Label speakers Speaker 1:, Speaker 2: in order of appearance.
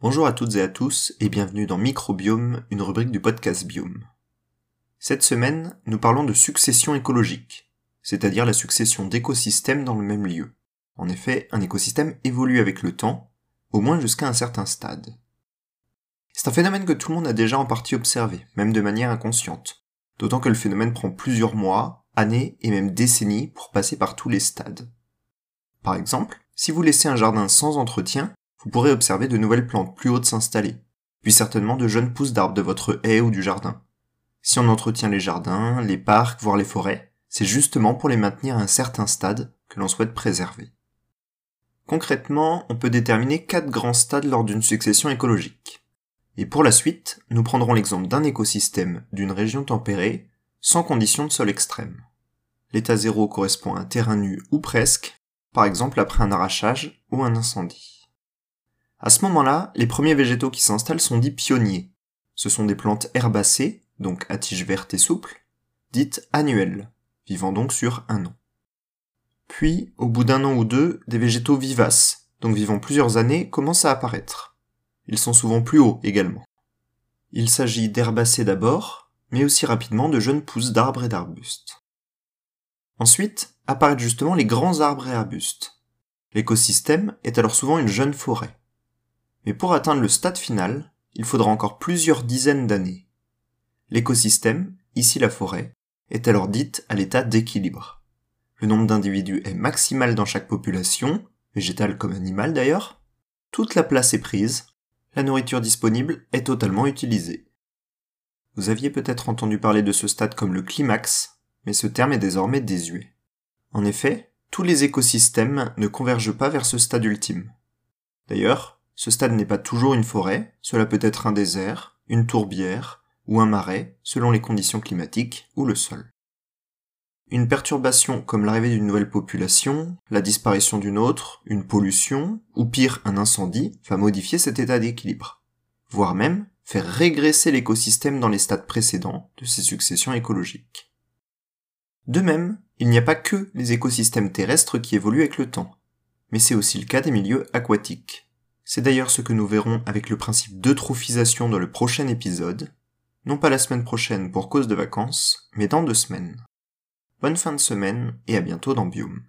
Speaker 1: Bonjour à toutes et à tous et bienvenue dans Microbiome, une rubrique du podcast Biome. Cette semaine, nous parlons de succession écologique, c'est-à-dire la succession d'écosystèmes dans le même lieu. En effet, un écosystème évolue avec le temps, au moins jusqu'à un certain stade. C'est un phénomène que tout le monde a déjà en partie observé, même de manière inconsciente, d'autant que le phénomène prend plusieurs mois, années et même décennies pour passer par tous les stades. Par exemple, si vous laissez un jardin sans entretien, vous pourrez observer de nouvelles plantes plus hautes s'installer, puis certainement de jeunes pousses d'arbres de votre haie ou du jardin. Si on entretient les jardins, les parcs, voire les forêts, c'est justement pour les maintenir à un certain stade que l'on souhaite préserver. Concrètement, on peut déterminer quatre grands stades lors d'une succession écologique. Et pour la suite, nous prendrons l'exemple d'un écosystème d'une région tempérée, sans conditions de sol extrême. L'état zéro correspond à un terrain nu ou presque, par exemple après un arrachage ou un incendie. À ce moment-là, les premiers végétaux qui s'installent sont dits pionniers. Ce sont des plantes herbacées, donc à tiges vertes et souples, dites annuelles, vivant donc sur un an. Puis, au bout d'un an ou deux, des végétaux vivaces, donc vivant plusieurs années, commencent à apparaître. Ils sont souvent plus hauts également. Il s'agit d'herbacées d'abord, mais aussi rapidement de jeunes pousses d'arbres et d'arbustes. Ensuite, apparaissent justement les grands arbres et arbustes. L'écosystème est alors souvent une jeune forêt. Mais pour atteindre le stade final, il faudra encore plusieurs dizaines d'années. L'écosystème, ici la forêt, est alors dite à l'état d'équilibre. Le nombre d'individus est maximal dans chaque population, végétale comme animale d'ailleurs, toute la place est prise, la nourriture disponible est totalement utilisée. Vous aviez peut-être entendu parler de ce stade comme le climax, mais ce terme est désormais désuet. En effet, tous les écosystèmes ne convergent pas vers ce stade ultime. D'ailleurs, ce stade n'est pas toujours une forêt, cela peut être un désert, une tourbière ou un marais selon les conditions climatiques ou le sol. Une perturbation comme l'arrivée d'une nouvelle population, la disparition d'une autre, une pollution, ou pire un incendie, va modifier cet état d'équilibre, voire même faire régresser l'écosystème dans les stades précédents de ces successions écologiques. De même, il n'y a pas que les écosystèmes terrestres qui évoluent avec le temps, mais c'est aussi le cas des milieux aquatiques. C'est d'ailleurs ce que nous verrons avec le principe d'eutrophisation dans le prochain épisode, non pas la semaine prochaine pour cause de vacances, mais dans deux semaines. Bonne fin de semaine et à bientôt dans Biome.